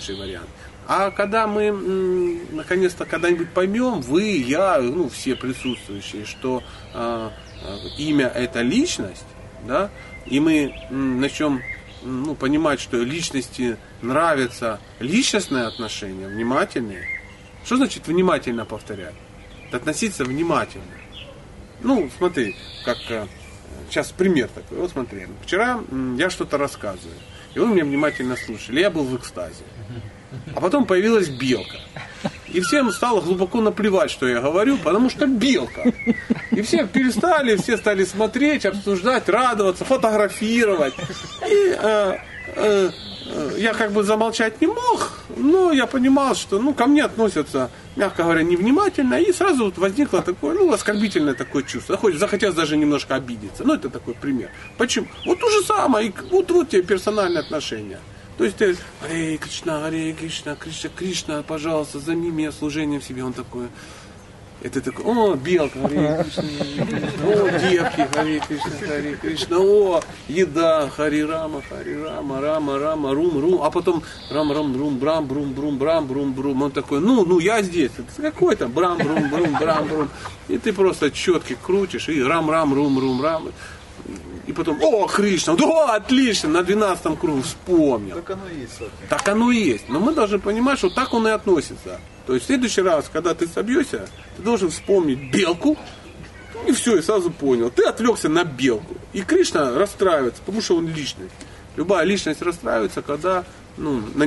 лучший вариант. А когда мы наконец-то когда-нибудь поймем, вы, я, ну все присутствующие, что а, имя это личность, да, и мы начнем ну, понимать, что личности нравятся личностные отношения, внимательные. Что значит внимательно повторять? Относиться внимательно. Ну, смотри, как э, сейчас пример такой. Вот смотри, вчера я что-то рассказываю, и вы меня внимательно слушали, я был в экстазе. А потом появилась белка. И всем стало глубоко наплевать, что я говорю, потому что белка. И все перестали, все стали смотреть, обсуждать, радоваться, фотографировать. И э, э, э, я как бы замолчать не мог, но я понимал, что ну, ко мне относятся, мягко говоря, невнимательно, и сразу вот возникло такое, ну, оскорбительное такое чувство. Хоть захотелось даже немножко обидеться. Ну, это такой пример. Почему? Вот то же самое, и вот, вот тебе персональные отношения. То есть ты, Харе Кришна, Харе Кришна, Кришна, Кришна, пожалуйста, займи меня служением себе. Он такой, это такой, о, белка, Харе Кришна, о, девки, Харе Кришна, Харе Кришна, о, еда, Харе Рама, Харе Рама, Рама, Рама, Рум, Рум, а потом Рам, Рам, Рум, Брам, Брум, Брум, Брам, Брум, Брум. Он такой, ну, ну, я здесь. Это какой там Брам, Брум, Брум, Брам, Брум. И ты просто четки крутишь, и Рам, Рам, Рум, Рум, Рам. И потом, о, Кришна, да, отлично, на 12 кругу вспомнил. Так оно и есть, собственно. Так оно и есть. Но мы должны понимать, что так он и относится. То есть в следующий раз, когда ты собьешься, ты должен вспомнить белку, и все, и сразу понял. Ты отвлекся на белку. И Кришна расстраивается, потому что он личность. Любая личность расстраивается, когда ну, на